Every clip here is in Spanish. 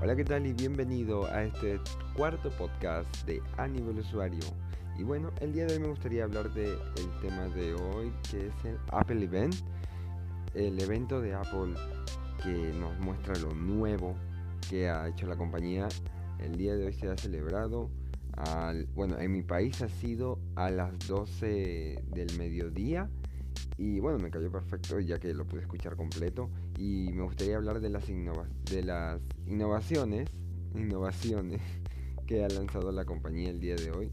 Hola, ¿qué tal? Y bienvenido a este cuarto podcast de A Nivel Usuario. Y bueno, el día de hoy me gustaría hablar del tema de hoy, que es el Apple Event, el evento de Apple que nos muestra lo nuevo que ha hecho la compañía. El día de hoy se ha celebrado, bueno, en mi país ha sido a las 12 del mediodía y bueno, me cayó perfecto ya que lo pude escuchar completo. Y me gustaría hablar de las, de las innovaciones, innovaciones que ha lanzado la compañía el día de hoy.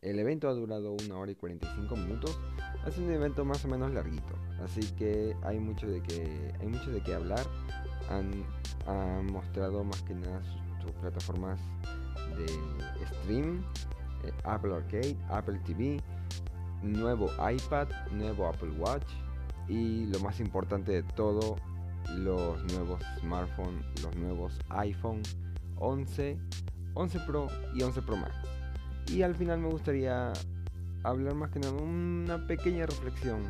El evento ha durado una hora y 45 minutos. Es un evento más o menos larguito. Así que hay mucho de que, hay mucho de qué hablar. Han, mostrado más que nada sus, plataformas de stream. Eh, Apple Arcade, Apple TV, nuevo iPad, nuevo Apple Watch y lo más importante de todo, los nuevos smartphones, los nuevos iPhone 11, 11 Pro y 11 Pro Max. Y al final me gustaría hablar más que nada una pequeña reflexión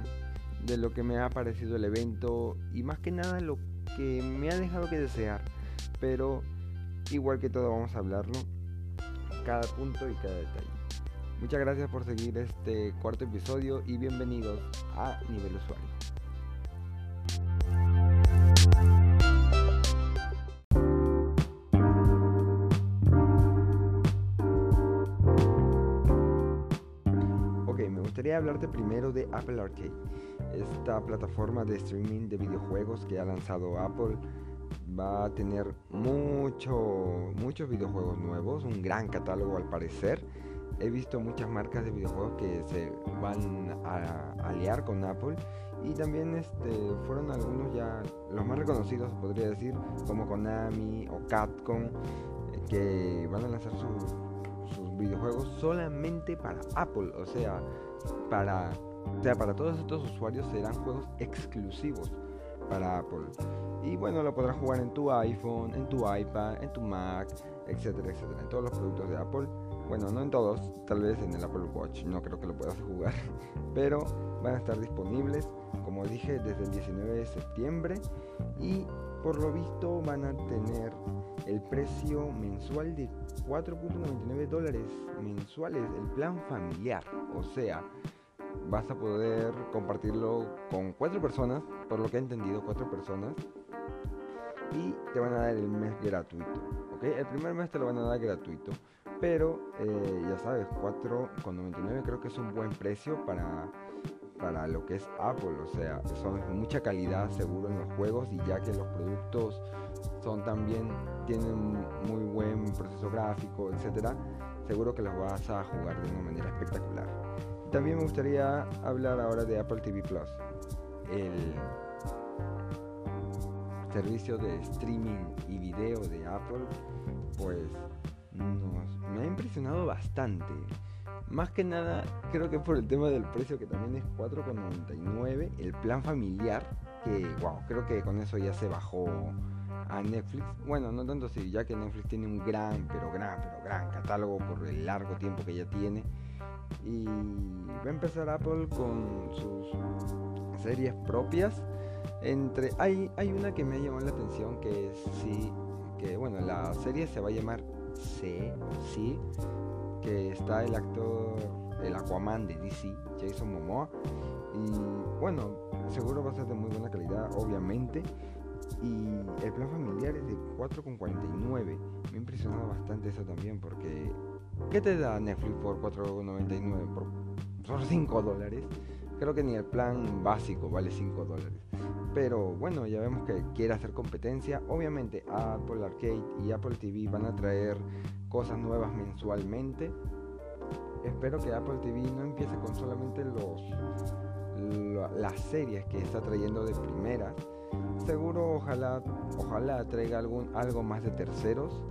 de lo que me ha parecido el evento y más que nada lo que me ha dejado que desear. Pero igual que todo vamos a hablarlo, cada punto y cada detalle. Muchas gracias por seguir este cuarto episodio y bienvenidos a Nivel Usuario. Hablarte primero de Apple Arcade, esta plataforma de streaming de videojuegos que ha lanzado Apple. Va a tener mucho, muchos videojuegos nuevos, un gran catálogo al parecer. He visto muchas marcas de videojuegos que se van a aliar con Apple y también este, fueron algunos ya los más reconocidos podría decir como Konami o Capcom eh, que van a lanzar sus, videojuegos solamente para Apple. O sea para o sea para todos estos usuarios serán juegos exclusivos para Apple. Y bueno lo podrás jugar en tu iPhone en tu iPad en tu Mac etcétera etcétera en todos los productos de Apple. Bueno, no en todos, tal vez en el Apple Watch, no creo que lo puedas jugar, pero van a estar disponibles, como dije, desde el 19 de septiembre. Y por lo visto van a tener el precio mensual de 4.99 dólares mensuales, el plan familiar, o sea, vas a poder compartirlo con cuatro personas, por lo que he entendido, cuatro personas, y te van a dar el mes gratuito, ¿ok? El primer mes te lo van a dar gratuito pero eh, ya sabes, 4,99 creo que es un buen precio para, para lo que es Apple. O sea, son mucha calidad seguro en los juegos y ya que los productos son también, tienen muy buen proceso gráfico, etcétera, seguro que los vas a jugar de una manera espectacular. También me gustaría hablar ahora de Apple TV Plus, el servicio de streaming y video de Apple, pues me ha impresionado bastante. Más que nada, creo que por el tema del precio que también es 4,99, el plan familiar, que wow, creo que con eso ya se bajó a Netflix. Bueno, no tanto si ya que Netflix tiene un gran, pero gran, pero gran catálogo por el largo tiempo que ya tiene. Y va a empezar Apple con sus series propias. Entre hay, hay una que me ha llamado la atención que es sí, que bueno, la serie se va a llamar sé, sí, que está el actor, el Aquaman de DC, Jason Momoa. Y bueno, seguro va a ser de muy buena calidad, obviamente. Y el plan familiar es de 4,49. Me ha impresionado bastante eso también porque ¿qué te da Netflix por 4,99? Por, por 5 dólares. Creo que ni el plan básico vale 5 dólares. Pero bueno, ya vemos que quiere hacer competencia. Obviamente Apple Arcade y Apple TV van a traer cosas nuevas mensualmente. Espero que Apple TV no empiece con solamente los las series que está trayendo de primera. Seguro ojalá ojalá traiga algún algo más de terceros.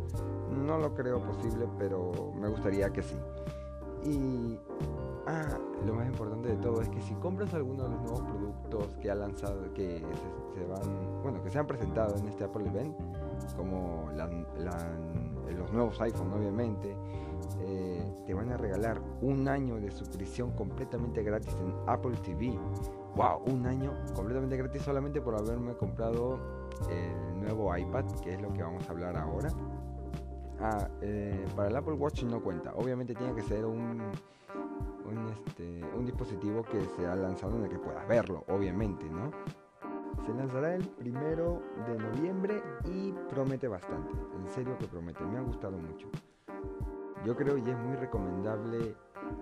No lo creo posible, pero me gustaría que sí. Y Ah, lo más importante de todo es que si compras alguno de los nuevos productos que ha lanzado, que se, van, bueno, que se han presentado en este Apple Event, como los nuevos iPhone, obviamente, eh, te van a regalar un año de suscripción completamente gratis en Apple TV. wow, un año completamente gratis solamente por haberme comprado el nuevo iPad, que es lo que vamos a hablar ahora. Ah, eh, para el Apple Watch no cuenta. Obviamente tiene que ser un, un, este, un dispositivo que se ha lanzado en el que puedas verlo, obviamente, ¿no? Se lanzará el primero de noviembre y promete bastante. En serio que promete, me ha gustado mucho. Yo creo y es muy recomendable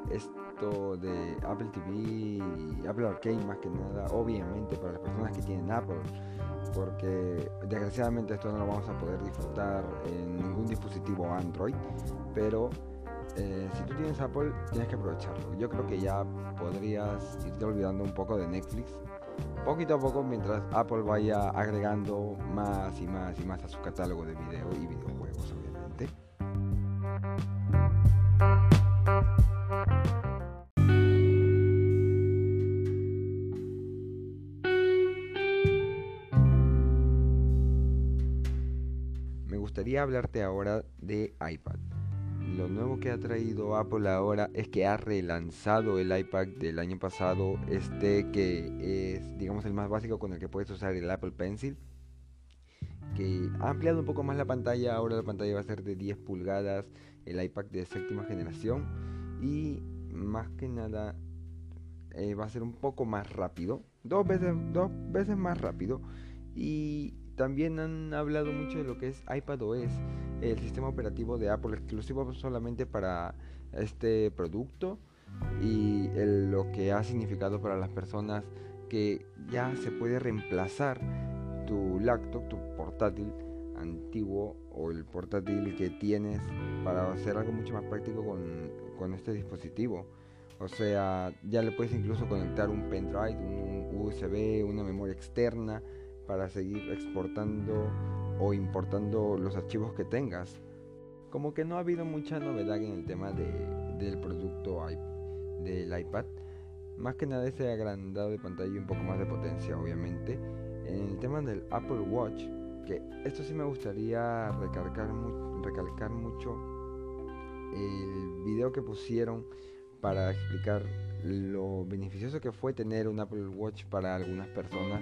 esto de Apple TV y Apple Arcade más que nada, obviamente para las personas que tienen Apple, porque desgraciadamente esto no lo vamos a poder disfrutar en ningún dispositivo Android, pero eh, si tú tienes Apple tienes que aprovecharlo. Yo creo que ya podrías irte olvidando un poco de Netflix, poquito a poco mientras Apple vaya agregando más y más y más a su catálogo de video y videojuegos, obviamente. Me gustaría hablarte ahora de iPad. Lo nuevo que ha traído Apple ahora es que ha relanzado el iPad del año pasado, este que es digamos el más básico con el que puedes usar el Apple Pencil, que ha ampliado un poco más la pantalla, ahora la pantalla va a ser de 10 pulgadas, el iPad de séptima generación y más que nada eh, va a ser un poco más rápido, dos veces, dos veces más rápido. Y también han hablado mucho de lo que es iPadOS, el sistema operativo de Apple exclusivo solamente para este producto y lo que ha significado para las personas que ya se puede reemplazar tu laptop, tu portátil antiguo o el portátil que tienes para hacer algo mucho más práctico con, con este dispositivo. O sea, ya le puedes incluso conectar un pendrive, un USB, una memoria externa para seguir exportando o importando los archivos que tengas. Como que no ha habido mucha novedad en el tema del producto del iPad. Más que nada ese agrandado de pantalla y un poco más de potencia, obviamente. En el tema del Apple Watch, que esto sí me gustaría recalcar, recalcar mucho el video que pusieron para explicar lo beneficioso que fue tener un Apple Watch para algunas personas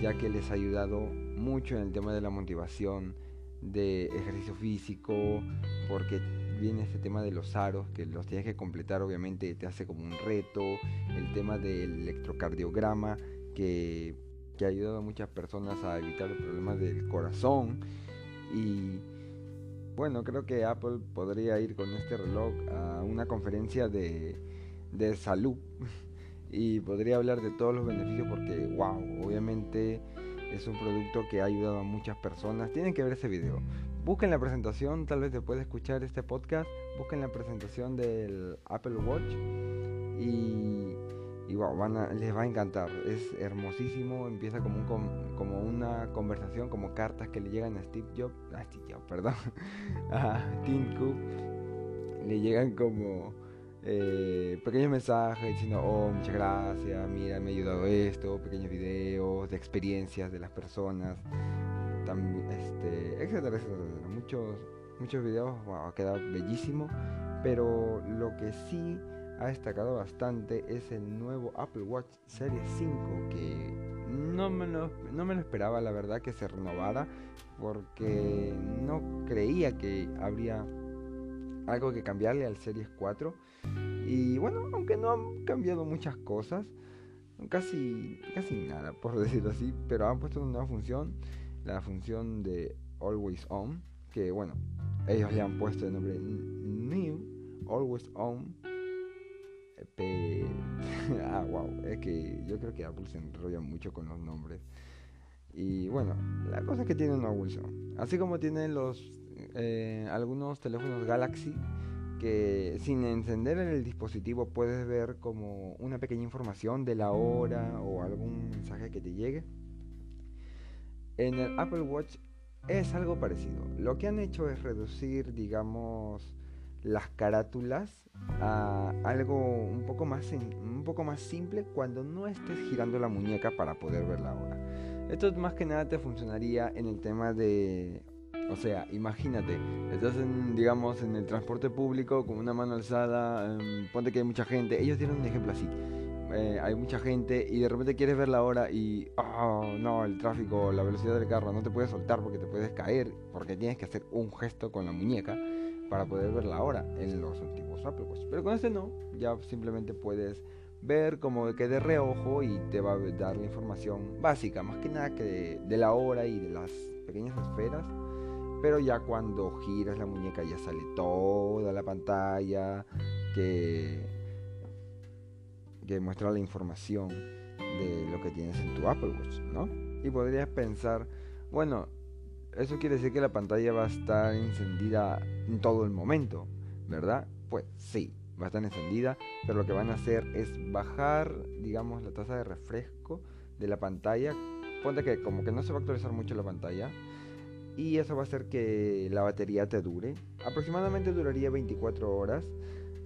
ya que les ha ayudado mucho en el tema de la motivación, de ejercicio físico, porque viene este tema de los aros, que los tienes que completar, obviamente te hace como un reto, el tema del electrocardiograma, que, que ha ayudado a muchas personas a evitar los problemas del corazón. Y bueno, creo que Apple podría ir con este reloj a una conferencia de, de salud y podría hablar de todos los beneficios porque, wow, obviamente es un producto que ha ayudado a muchas personas. Tienen que ver ese video. Busquen la presentación, tal vez después de escuchar este podcast, busquen la presentación del Apple Watch y, y wow, van les va a encantar. Es hermosísimo, empieza como, un, como una conversación, como cartas que le llegan a Steve Jobs, a Steve Jobs, perdón, a Tim Cook, le llegan como eh, pequeños mensajes diciendo, oh, muchas gracias, mira, me ha ayudado esto, pequeños videos de experiencias de las personas, también, este, etcétera, etcétera. Muchos, muchos videos, wow, ha quedado bellísimo, pero lo que sí ha destacado bastante es el nuevo Apple Watch Series 5 que no me, lo, no me lo esperaba la verdad que se renovara porque no creía que habría algo que cambiarle al Series 4. Y bueno, aunque no han cambiado muchas cosas, casi, casi nada por decirlo así, pero han puesto una nueva función, la función de Always On, que bueno, ellos le han puesto el nombre New, Always On. ah, wow, es que yo creo que Apple se enrolla mucho con los nombres. Y bueno, la cosa es que tiene una On. Así como tienen los eh, algunos teléfonos Galaxy que sin encender el dispositivo puedes ver como una pequeña información de la hora o algún mensaje que te llegue. En el Apple Watch es algo parecido. Lo que han hecho es reducir, digamos, las carátulas a algo un poco más un poco más simple cuando no estés girando la muñeca para poder ver la hora. Esto más que nada te funcionaría en el tema de o sea, imagínate, estás en, digamos, en el transporte público con una mano alzada, em, ponte que hay mucha gente. Ellos dieron un ejemplo así. eh, hay mucha gente y de repente quieres ver la hora y, oh, no, el tráfico, la velocidad del carro, no te puedes soltar porque te puedes caer, porque tienes que hacer un gesto con la muñeca para poder ver la hora en los antiguos Apple Watch. Pero con este no, ya simplemente puedes ver como que de reojo y te va a dar la información básica, más que nada que de, la hora y de las pequeñas esferas. Pero ya cuando giras la muñeca ya sale toda la pantalla que, que muestra la información de lo que tienes en tu Apple Watch, ¿no? Y podrías pensar, bueno, eso quiere decir que la pantalla va a estar encendida en todo el momento, ¿verdad? Pues sí, va a estar encendida, pero lo que van a hacer es bajar, digamos, la tasa de refresco de la pantalla. Ponte que como que no se va a actualizar mucho la pantalla. Y eso va a hacer que la batería te dure. Aproximadamente duraría 24 horas,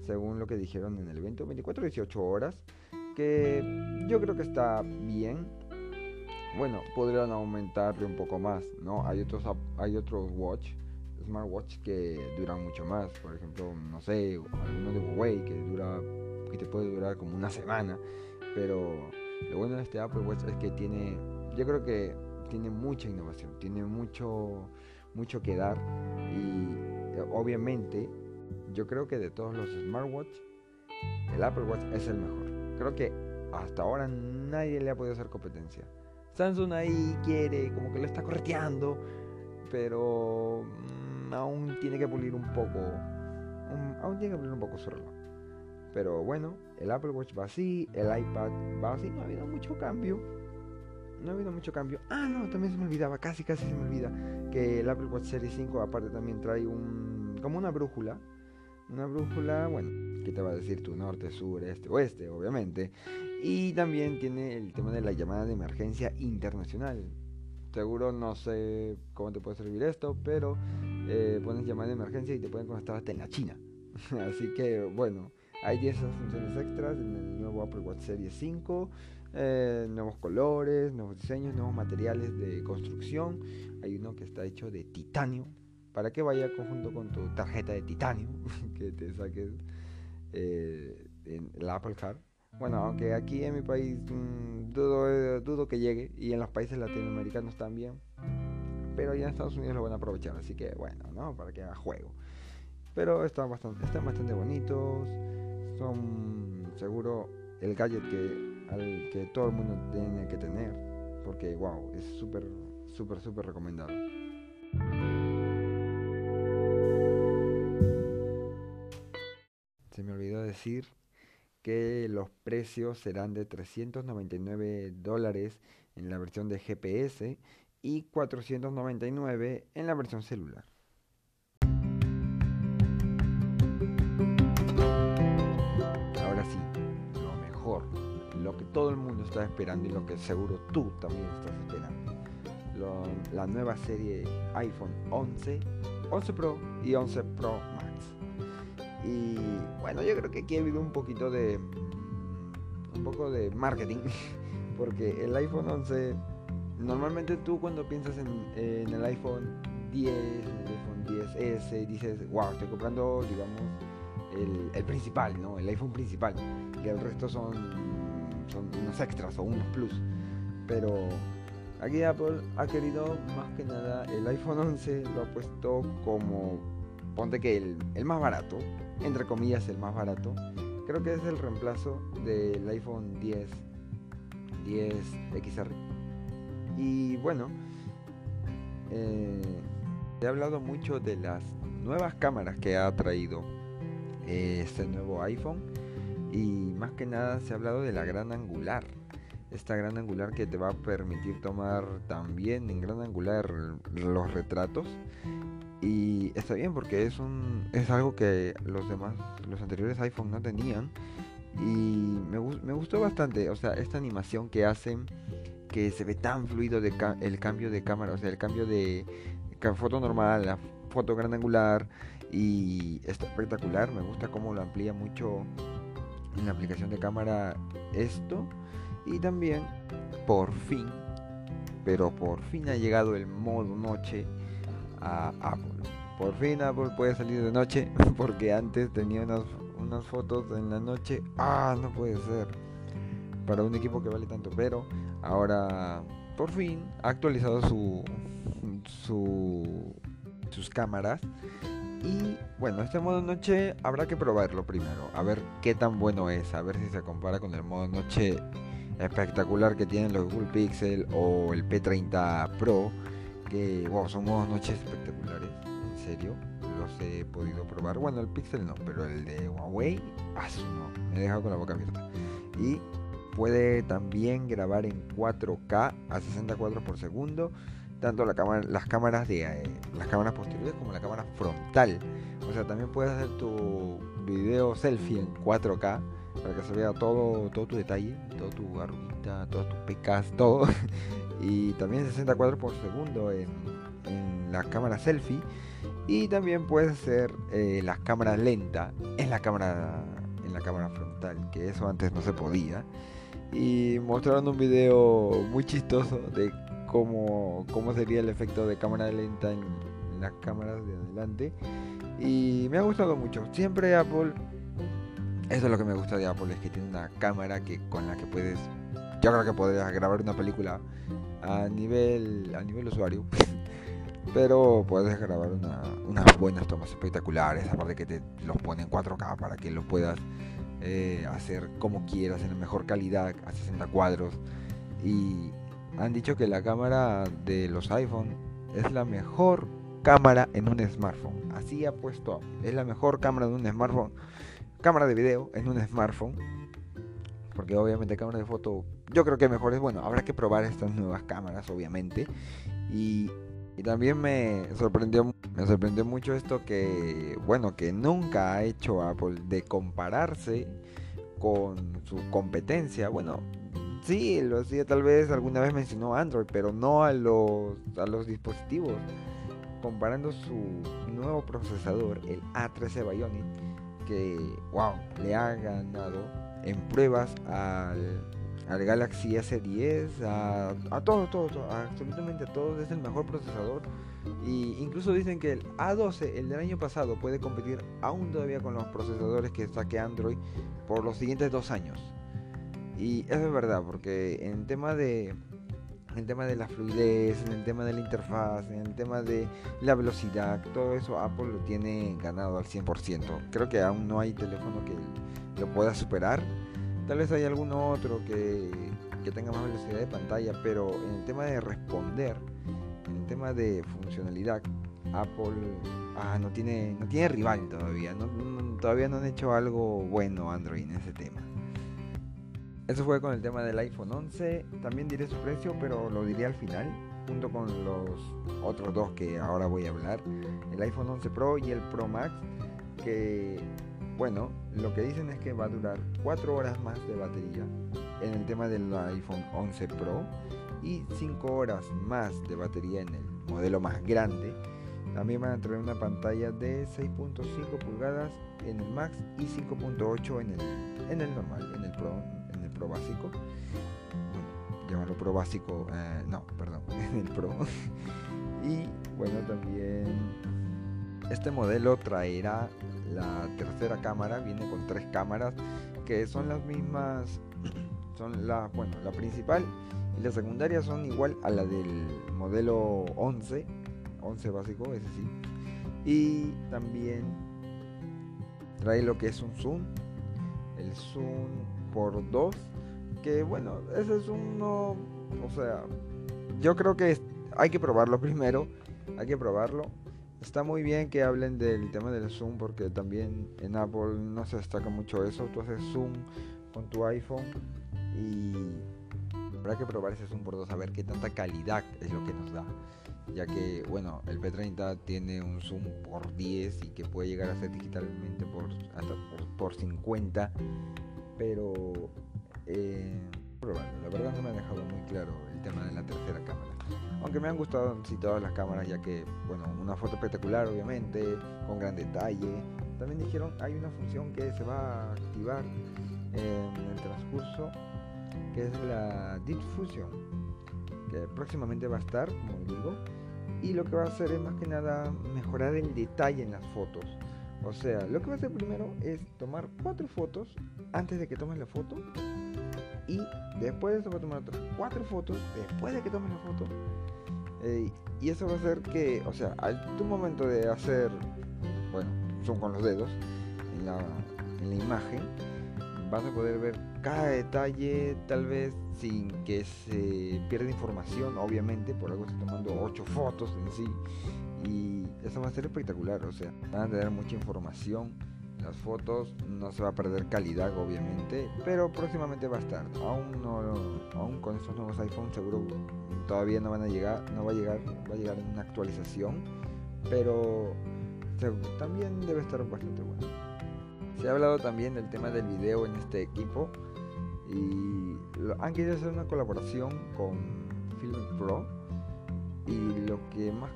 según lo que dijeron en el evento. 24 18 horas. Que yo creo que está bien. Bueno, podrían aumentarle un poco más, ¿no? Hay otros, hay otros watch smartwatch que duran mucho más. Por ejemplo, no sé, alguno de Huawei que dura que te puede durar como una semana. Pero lo bueno de este Apple Watch es que tiene, yo creo que tiene mucha innovación, tiene mucho, mucho que dar y eh, obviamente yo creo que de todos los smartwatch el Apple Watch es el mejor. Creo que hasta ahora nadie le ha podido hacer competencia. Samsung ahí quiere, como que lo está correteando, pero aún tiene que pulir un poco, aún tiene que pulir un poco su reloj. Pero bueno, el Apple Watch va así, el iPad va así, no ha habido mucho cambio. No ha habido mucho cambio. Ah, no, también se me olvidaba, casi casi se me olvida que el Apple Watch Series 5 aparte también trae un como una brújula. Una brújula, bueno, que te va a decir tu norte, sur, este, oeste, obviamente. Y también tiene el tema de la llamada de emergencia internacional. Seguro no sé cómo te puede servir esto, pero eh, pones llamada de emergencia y te pueden conectar hasta en la China. Así que bueno, hay 10 funciones extras en el nuevo Apple Watch Series 5. Eh, nuevos colores, nuevos diseños, nuevos materiales de construcción. Hay uno que está hecho de titanio. Para que vaya conjunto con tu tarjeta de titanio que te saques eh, en la Apple Card. Bueno, aunque aquí en mi país mm, dudo, dudo que llegue y en los países latinoamericanos también. Pero ya en Estados Unidos lo van a aprovechar, así que bueno, ¿no? Para que haga juego. Pero están bastante, están bastante bonitos. Son seguro el gadget que, al que todo el mundo tiene que tener. Porque wow, es súper, súper, súper recomendado. Se me olvidó decir que los precios serán de 399 dólares en la versión de GPS y 499 en la versión celular. Todo el mundo está esperando y lo que seguro tú también estás esperando. la nueva serie iPhone 11, 11 Pro y 11 Pro y bueno, yo creo que aquí ha habido un poquito de. Un poco de marketing. Porque el iPhone 11. Normalmente tú cuando piensas en, el iPhone 10, el iPhone 10S, dices, wow, estoy comprando, digamos, el, principal, ¿no? El iPhone principal. Y el resto son, son unos extras o unos plus. Pero aquí Apple ha querido más que nada el iPhone 11 lo ha puesto como ponte que el, el, más barato entre comillas, el más barato. Creo que es el reemplazo del iPhone 10, 10 XR. Y bueno, eh, he hablado mucho de las nuevas cámaras que ha traído eh, este nuevo iPhone. Y más que nada se ha hablado de la gran angular. Esta gran angular que te va a permitir tomar también en gran angular los retratos y está bien porque es un es algo que los demás, los anteriores iPhone no tenían. Y me, me gustó bastante, o sea, esta animación que hacen, que se ve tan fluido el cambio de cámara, o sea, el cambio de foto normal la foto gran angular. Y está espectacular, me gusta cómo lo amplía mucho en la aplicación de cámara esto. Y también, por fin, pero por fin ha llegado el modo noche a Apple. Por fin Apple puede salir de noche porque antes tenía unas, unas fotos en la noche. Ah, no puede ser. para un equipo que vale tanto, pero ahora por fin ha actualizado su, su sus cámaras y bueno, este modo noche habrá que probarlo primero, a ver qué tan bueno es, a ver si se compara con el modo noche espectacular que tienen los Google Pixel o el P30 Pro, que son modos noches espectaculares, en serio, los he podido probar. Bueno, el Pixel no, pero el de Huawei, ah, no, me he dejado con la boca abierta. Y puede también grabar en 4K a 60 cuadros por segundo tanto la cámara, las cámaras de eh, las cámaras posteriores como la cámara frontal. O sea, también puedes hacer tu video selfie en 4K para que se vea todo, todo tu detalle, todo tu arruguita, todas tus pecas, todo. y también 60 cuadros por segundo en, la cámara selfie. Y también puedes hacer eh, las cámaras lentas en la cámara en la cámara frontal, que eso antes no se podía. Y mostraron un video muy chistoso de cómo, cómo sería el efecto de cámara lenta en, las cámaras de adelante. Y me ha gustado mucho. Siempre Apple, eso es lo que me gusta de Apple, es que tiene una cámara que con la que puedes, yo creo que podrías grabar una película a nivel, a nivel usuario. Pero puedes grabar unas buenas tomas espectaculares, aparte que te los pone en 4K para que lo puedas eh, hacer como quieras, en la mejor calidad, a 60 cuadros. Y, han dicho que la cámara de los iPhone es la mejor cámara en un smartphone. Así ha puesto, es la mejor cámara de un smartphone. Cámara de video en un smartphone. Porque obviamente cámara de foto yo creo que mejor es, bueno, habrá que probar estas nuevas cámaras obviamente. Y, y también me sorprendió, me sorprendió mucho esto que, bueno, que nunca ha hecho Apple de compararse con su competencia. Bueno, Sí, lo hacía tal vez alguna vez mencionó Android, pero no a los, a los dispositivos. Comparando su nuevo procesador, el A13 Bionic, que, wow, le ha ganado en pruebas al, al Galaxy S10, a, a todos, todos, absolutamente a todos, es el mejor procesador. Y incluso dicen que el A12, el del año pasado, puede competir aún todavía con los procesadores que saque Android por los siguientes dos años. Y eso es verdad, porque en tema de en tema de la fluidez, en el tema de la interfaz, en el tema de la velocidad, todo eso Apple lo tiene ganado al 100%. Creo que aún no hay teléfono que lo pueda superar. Tal vez hay alguno otro que, que tenga más velocidad de pantalla, pero en el tema de responder, en el tema de funcionalidad, Apple ah, no, tiene, no tiene rival todavía. todavía no han hecho algo bueno Android en ese tema. Eso fue con el tema del iPhone 11. También diré su precio, pero lo diré al final, junto con los otros dos que ahora voy a hablar. El iPhone 11 Pro y el Pro Max, que bueno, lo que dicen es que va a durar 4 horas más de batería en el tema del iPhone 11 Pro y 5 horas más de batería en el modelo más grande. También van a traer una pantalla de 6.5 pulgadas en el Max y 5.8 en el, en el normal, en el Pro Básico. Bueno, llamarlo Pro básico, eh, no, perdón, en el Pro. y bueno, también este modelo traerá la tercera cámara, viene con tres cámaras que son las mismas, son la, bueno, la principal y la secundaria son igual a la del modelo 11, 11 básico, ese sí. Y también trae lo que es un zoom, el zoom por 2 que bueno, ese es uno, o sea, yo creo que hay que probarlo primero, hay que probarlo. Está muy bien que hablen del tema del zoom porque también en Apple no se destaca mucho eso. Tú haces zoom con tu iPhone y habrá que probar ese zoom por dos a ver qué tanta calidad es lo que nos da. Ya que, bueno, el P30 tiene un zoom por 10 y que puede llegar a ser digitalmente por, hasta por, por 50. Pero eh, La verdad no me ha dejado muy claro el tema de la tercera cámara. Aunque me han gustado sí todas las cámaras, ya que, bueno, una foto espectacular, obviamente, con gran detalle. También dijeron, hay una función que se va a activar en el transcurso, que es la difusión, que próximamente va a estar, como digo. Y lo que va a hacer es más que nada mejorar el detalle en las fotos. O sea, lo que va a hacer primero es tomar cuatro fotos antes de que tomes la foto y después de eso va a tomar otras cuatro fotos después de que tomes la foto eh, y eso va a hacer que, o sea, al tu momento de hacer, bueno, son con los dedos en la, en la imagen, vas a poder ver cada detalle, tal vez sin que se pierda información, obviamente, por algo estoy tomando ocho fotos en sí, y eso va a ser espectacular, o sea, van a tener mucha información las fotos no se va a perder calidad obviamente pero próximamente va a estar. Aún no aún con estos nuevos iPhones seguro todavía no van a llegar no va a llegar va a llegar una actualización pero también debe estar bastante bueno. Se ha hablado también del tema del video en este equipo y han querido hacer una colaboración con Filmic Pro y lo que más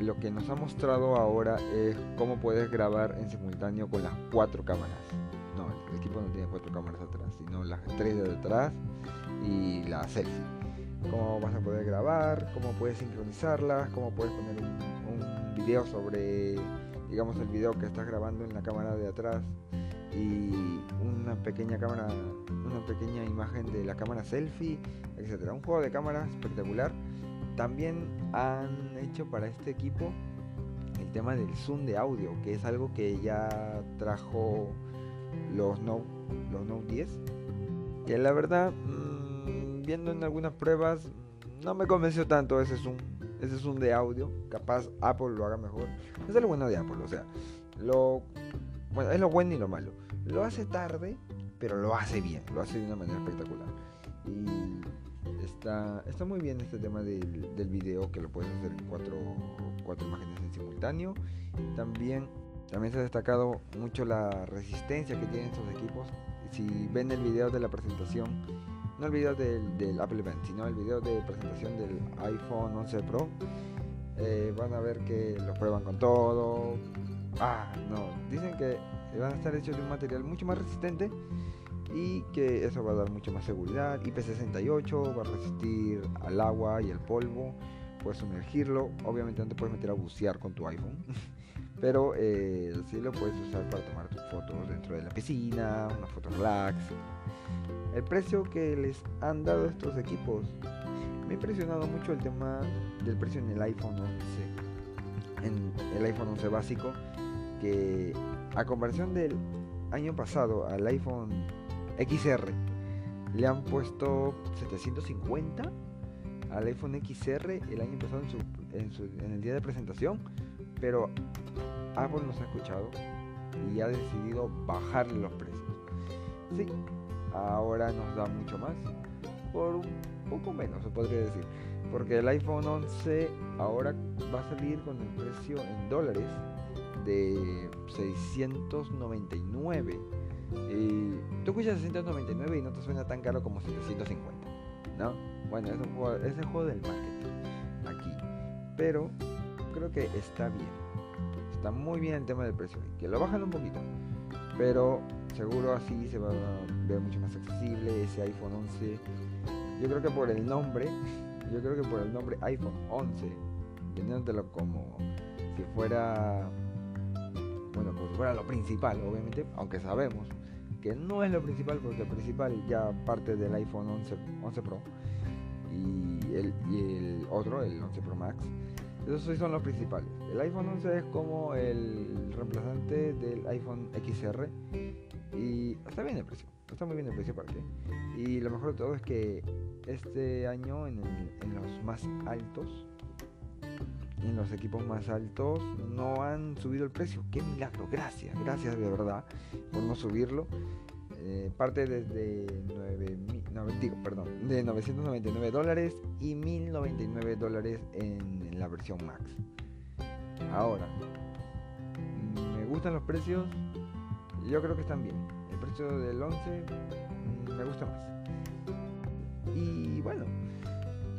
lo que nos ha mostrado ahora es cómo puedes grabar en simultáneo con las cuatro cámaras. No, el equipo no tiene cuatro cámaras atrás, sino las tres de detrás y la selfie. Cómo vas a poder grabar, cómo puedes sincronizarlas, cómo puedes poner un, un video sobre, digamos, el video que estás grabando en la cámara de atrás y una pequeña cámara, una pequeña imagen de la cámara selfie, etcétera. Un juego de cámaras espectacular también han hecho para este equipo el tema del zoom de audio, que es algo que ya trajo los Note, los Note 10. Que la verdad, mm, viendo en algunas pruebas, no me convenció tanto ese zoom, ese zoom de audio. Capaz Apple lo haga mejor. es lo bueno de Apple, o sea, lo bueno, es lo bueno y lo malo. Lo hace tarde, pero lo hace bien, lo hace de una manera espectacular. Está, muy bien este tema del, del video que lo puedes hacer en cuatro, cuatro imágenes en simultáneo. También, también se ha destacado mucho la resistencia que tienen estos equipos. Si ven el video de la presentación, no el video del, Apple Event, sino el video de presentación del iPhone 11 Pro, eh, van a ver que los prueban con todo. Ah, no, dicen que van a estar hechos de un material mucho más resistente y que eso va a dar mucho más seguridad. IP68 va a resistir al agua y al polvo, puedes sumergirlo, obviamente no te puedes meter a bucear con tu iPhone, pero eh, lo puedes usar para tomar tus fotos dentro de la piscina, una foto relax. El precio que les han dado estos equipos, me ha impresionado mucho el tema del precio en el iPhone 11, en el iPhone 11 básico, que a comparación del año pasado al iPhone XR. Le han puesto 750 al iPhone XR el año pasado en, el día de presentación, pero Apple nos ha escuchado y ha decidido bajarle los precios. Sí, ahora nos da mucho más, por un poco menos se podría decir, porque el iPhone 11 ahora va a salir con el precio en dólares de 699 y tú escuchas 699 y no te suena tan caro como 750, ¿no? Bueno, es, un juego, el juego del marketing aquí. Pero creo que está bien. Está muy bien el tema del precio. Que lo bajan un poquito. Pero seguro así se va a ver mucho más accesible ese iPhone 11. Yo creo que por el nombre, yo creo que por el nombre iPhone 11, vendiéndotelo como si fuera bueno, como si fuera lo principal, obviamente, aunque sabemos que no es lo principal porque el principal ya parte del iPhone 11, 11 Pro y el, y el otro, el 11 Pro Max. Esos son los principales. El iPhone 11 es como el reemplazante del iPhone XR y está bien el precio. Está muy bien el precio para qué. Y lo mejor de todo es que este año en, en los más altos en los equipos más altos no han subido el precio. ¡Qué milagro! Gracias, gracias de verdad por no subirlo. Eh, parte desde 9, no, digo, perdón, de 999 dólares y 1099 dólares en, la versión Max. Ahora, me gustan los precios, yo creo que están bien. El precio del 11 mm, me gusta más. Y bueno,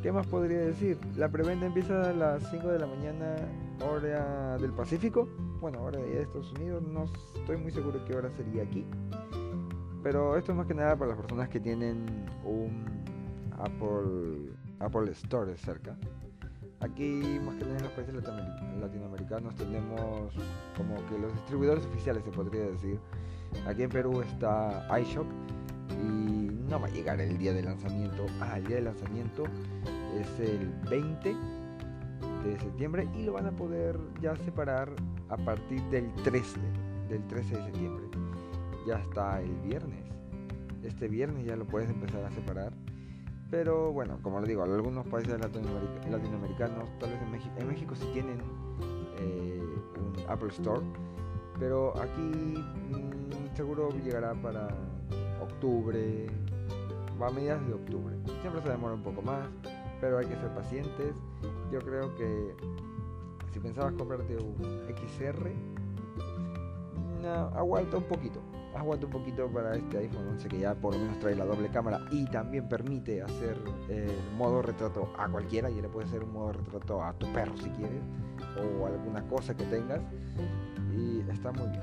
¿Qué más podría decir? La preventa empieza a las 5 de la mañana, hora del Pacífico. Bueno, hora de Estados Unidos. No estoy muy seguro qué hora sería aquí. Pero esto es más que nada para las personas que tienen un Apple, Apple Store cerca. Aquí, más que nada en los países latinoamericanos, tenemos como que los distribuidores oficiales, se podría decir. Aquí en Perú está iShop y no va a llegar el día de lanzamiento. Ah, el día de lanzamiento es el 20 de septiembre y lo van a poder ya separar a partir del 13, del 13 de septiembre. Ya está el viernes. Este viernes ya lo puedes empezar a separar. Pero bueno, como les digo, algunos países latinoamericanos, tal vez en México, en México sí tienen eh, un Apple Store, pero aquí mm, seguro llegará para octubre, va a mediados de octubre. Siempre se demora un poco más, pero hay que ser pacientes. Yo creo que si pensabas comprarte un XR, aguanta un poquito. Aguanta un poquito para este iPhone 11 que ya por lo menos trae la doble cámara y también permite hacer el modo retrato a cualquiera. Y le puede hacer un modo retrato a tu perro si quieres o alguna cosa que tengas. Y está muy bien.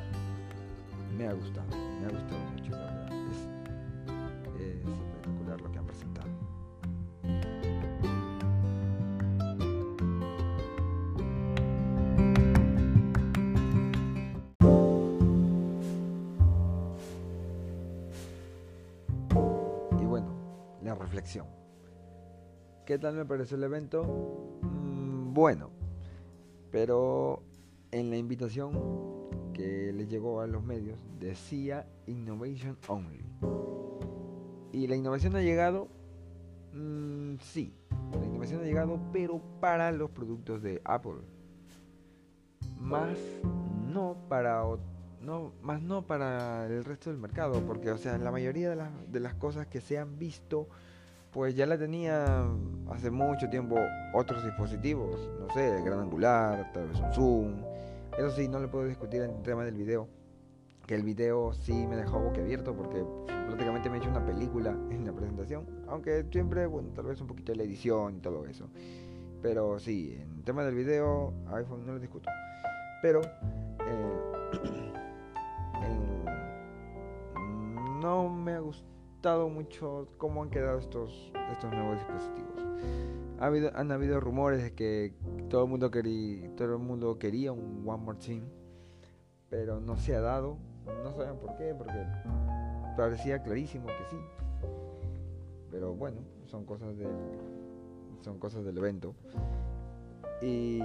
Me ha gustado, me ha gustado mucho la verdad. ¿Qué tal me pareció el evento? Mm, bueno, pero en la invitación que le llegó a los medios decía Innovation Only. ¿Y la innovación ha llegado? Mm, sí, la innovación ha llegado, pero para los productos de Apple. Más no para no, más no para el resto del mercado, porque o sea, la mayoría de las, de las cosas que se han visto pues ya la tenía hace mucho tiempo otros dispositivos, no sé, el gran angular, tal vez un zoom. Eso sí, no le puedo discutir en el tema del video, que el video sí me dejó boquiabierto porque prácticamente me he hecho una película en la presentación, aunque siempre, bueno, tal vez un poquito de la edición y todo eso. Pero sí, en el tema del video, iPhone no lo discuto. Pero eh, no me ha mucho cómo han quedado estos, estos nuevos dispositivos. Ha habido, han habido rumores de que todo el mundo quería, todo el mundo quería un One More Team, pero no se ha dado. No saben por qué, porque parecía clarísimo que sí. Pero bueno, son cosas del, son cosas del evento. Y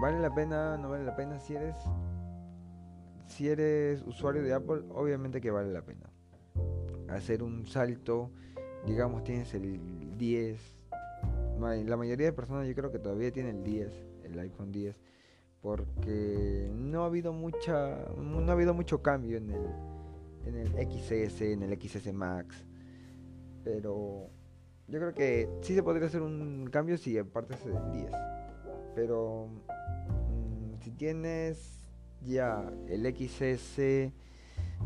vale la pena, no vale la pena si eres si eres usuario de Apple, obviamente que vale la pena hacer un salto, digamos tienes el 10, la mayoría de personas yo creo que todavía tienen el 10, el iPhone 10, porque no ha habido mucha, no ha habido mucho cambio en el, en el XS, en el XS Max, pero yo creo que sí se podría hacer un cambio si aparte es del 10, pero mm, si tienes ya el XS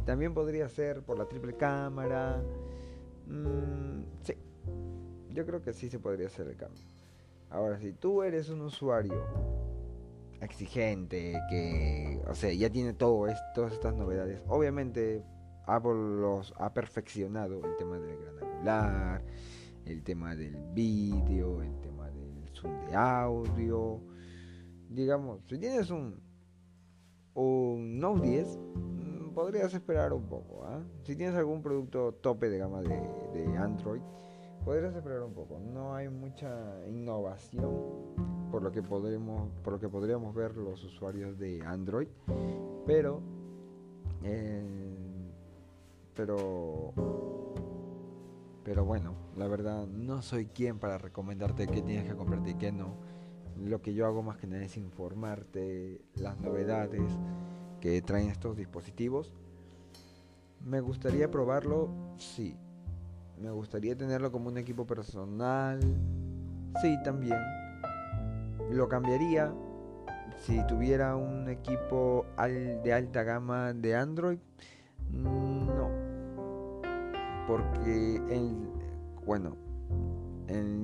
también podría ser por la triple cámara. Mm, sí, yo creo que sí se podría hacer el cambio. Ahora, si tú eres un usuario exigente, que, o sea, ya tiene todo todas estas novedades, obviamente Apple los ha perfeccionado el tema del gran angular, el tema del vídeo, el tema del zoom de audio. Digamos, si tienes un, un Note 10, podrías esperar un poco. ¿ah? Si tienes algún producto tope de gama de, Android, podrías esperar un poco. No hay mucha innovación por lo que podremos, por lo que podríamos ver los usuarios de Android, pero, eh, pero, pero bueno, la verdad no soy quien para recomendarte qué tienes que comprarte y qué no. Lo que yo hago más que nada es informarte las novedades que traen estos dispositivos. ¿Me gustaría probarlo? Sí. ¿Me gustaría tenerlo como un equipo personal? Sí, también. ¿Lo cambiaría si tuviera un equipo de alta gama de Android? No. Porque, el, bueno,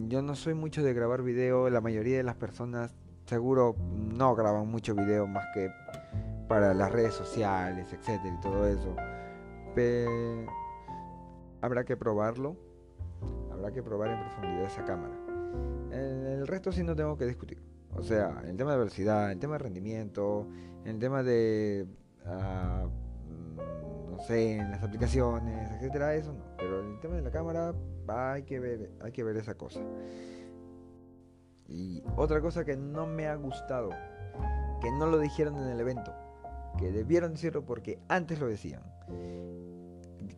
yo no soy mucho de grabar video. La mayoría de las personas seguro no graban mucho video más que para las redes sociales, etcétera y todo eso. Pero habrá que probarlo. Habrá que probar en profundidad esa cámara. El, resto sí no tengo que discutir. O sea, el tema de velocidad, el tema de rendimiento, el tema de, uh, no sé, en las aplicaciones, etcétera, eso no. Pero el tema de la cámara hay que ver, hay que ver esa cosa. Y otra cosa que no me ha gustado, que no lo dijeron en el evento, que debieron decirlo porque antes lo decían.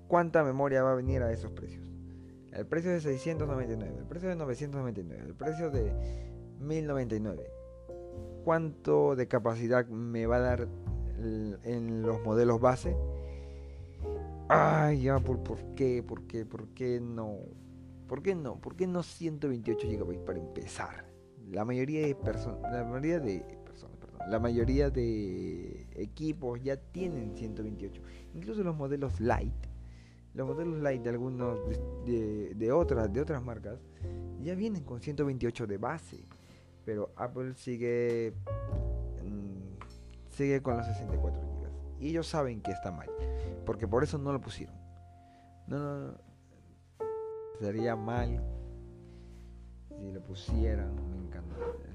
¿Cuánta memoria va a venir a esos precios? El precio de 699, el precio de 999, el precio de 1099. ¿Cuánto de capacidad me va a dar en los modelos base? Ay, ya, ¿por, ¿por qué? ¿Por qué? ¿Por qué no? ¿Por qué no? ¿Por qué no 128 GB para empezar? La mayoría de personas, la mayoría de personas, perdón, la mayoría de equipos ya tienen 128. Incluso los modelos light, los modelos light de algunos de, otras de otras marcas ya vienen con 128 de base, pero Apple sigue mm, sigue con los 64 GB y ellos saben que está mal, porque por eso no lo pusieron. No, no, no. sería mal si lo pusieran,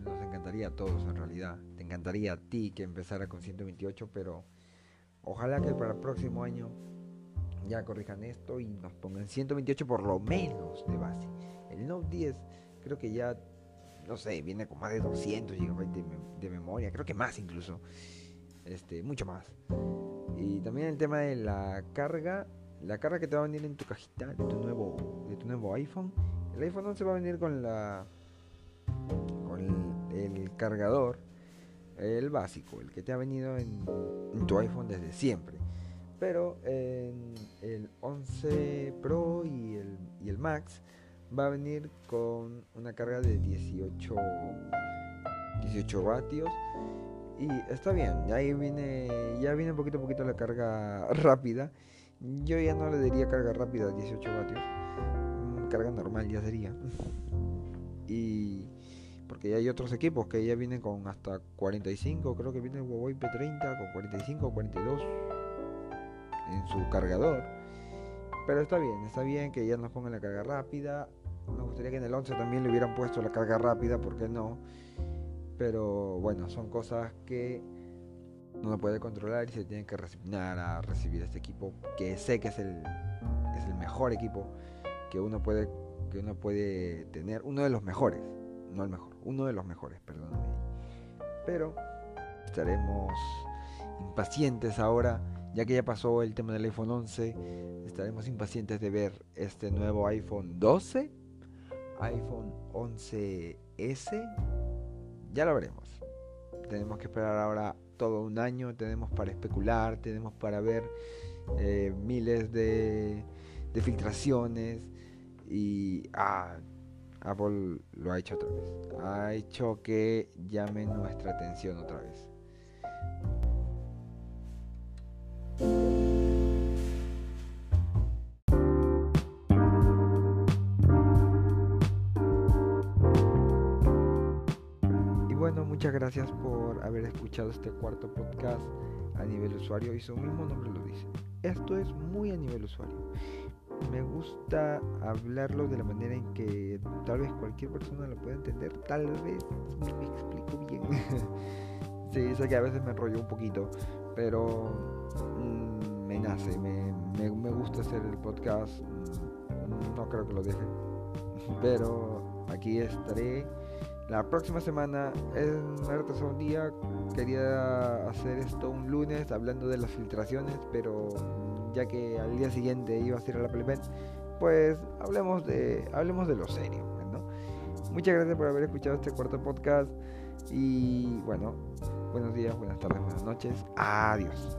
nos encantaría a todos en realidad. Te encantaría a ti que empezara con 128, pero ojalá que para el próximo año ya corrijan esto y nos pongan 128 por lo menos de base. El Note 10 creo que ya, no sé, viene con más de 200 GB de, memoria, creo que más incluso. Este, mucho más. Y también el tema de la carga, la carga que te va a venir en tu cajita de tu nuevo, de tu nuevo iPhone. El iPhone no se va a venir con la el, cargador, el básico, el que te ha venido en, tu iPhone desde siempre. Pero en el 11 Pro y el, y el Max va a venir con una carga de 18, 18 vatios. Y está bien, ahí viene, ya viene poquito a poquito la carga rápida. Yo ya no le diría carga rápida a 18 vatios. Mm, carga normal ya sería. Y porque ya hay otros equipos que ya vienen con hasta 45, creo que viene el Huawei P30 con 45 o 42 en su cargador. Pero está bien, está bien que ya nos pongan la carga rápida. Me gustaría que en el 11 también le hubieran puesto la carga rápida, ¿por qué no? Pero bueno, son cosas que no puede controlar y se tienen que resignar a recibir este equipo que sé que es el, es el mejor equipo que uno puede que uno puede tener, uno de los mejores no el mejor, uno de los mejores, perdóname. Pero estaremos impacientes ahora, ya que ya pasó el tema del iPhone 11, estaremos impacientes de ver este nuevo iPhone 12, iPhone 11S, ya lo veremos. Tenemos que esperar ahora todo un año, tenemos para especular, tenemos para ver eh, miles de, filtraciones y ah, Apple lo ha hecho otra vez. Ha hecho que llame nuestra atención otra vez. Y bueno, muchas gracias por haber escuchado este cuarto podcast a nivel usuario y su mismo nombre lo dice. Esto es muy a nivel usuario me gusta hablarlo de la manera en que tal vez cualquier persona lo pueda entender. Tal vez me explico bien. sí, sé que a veces me enrollo un poquito, pero mm, me nace, me, me, gusta hacer el podcast. No creo que lo deje, pero aquí estaré. La próxima semana es un día. Quería hacer esto un lunes hablando de las filtraciones, pero ya que al día siguiente iba a ser a la Play pues hablemos de, hablemos de lo serio. Muchas gracias por haber escuchado este cuarto podcast y bueno, buenos días, buenas tardes, buenas noches. Adiós.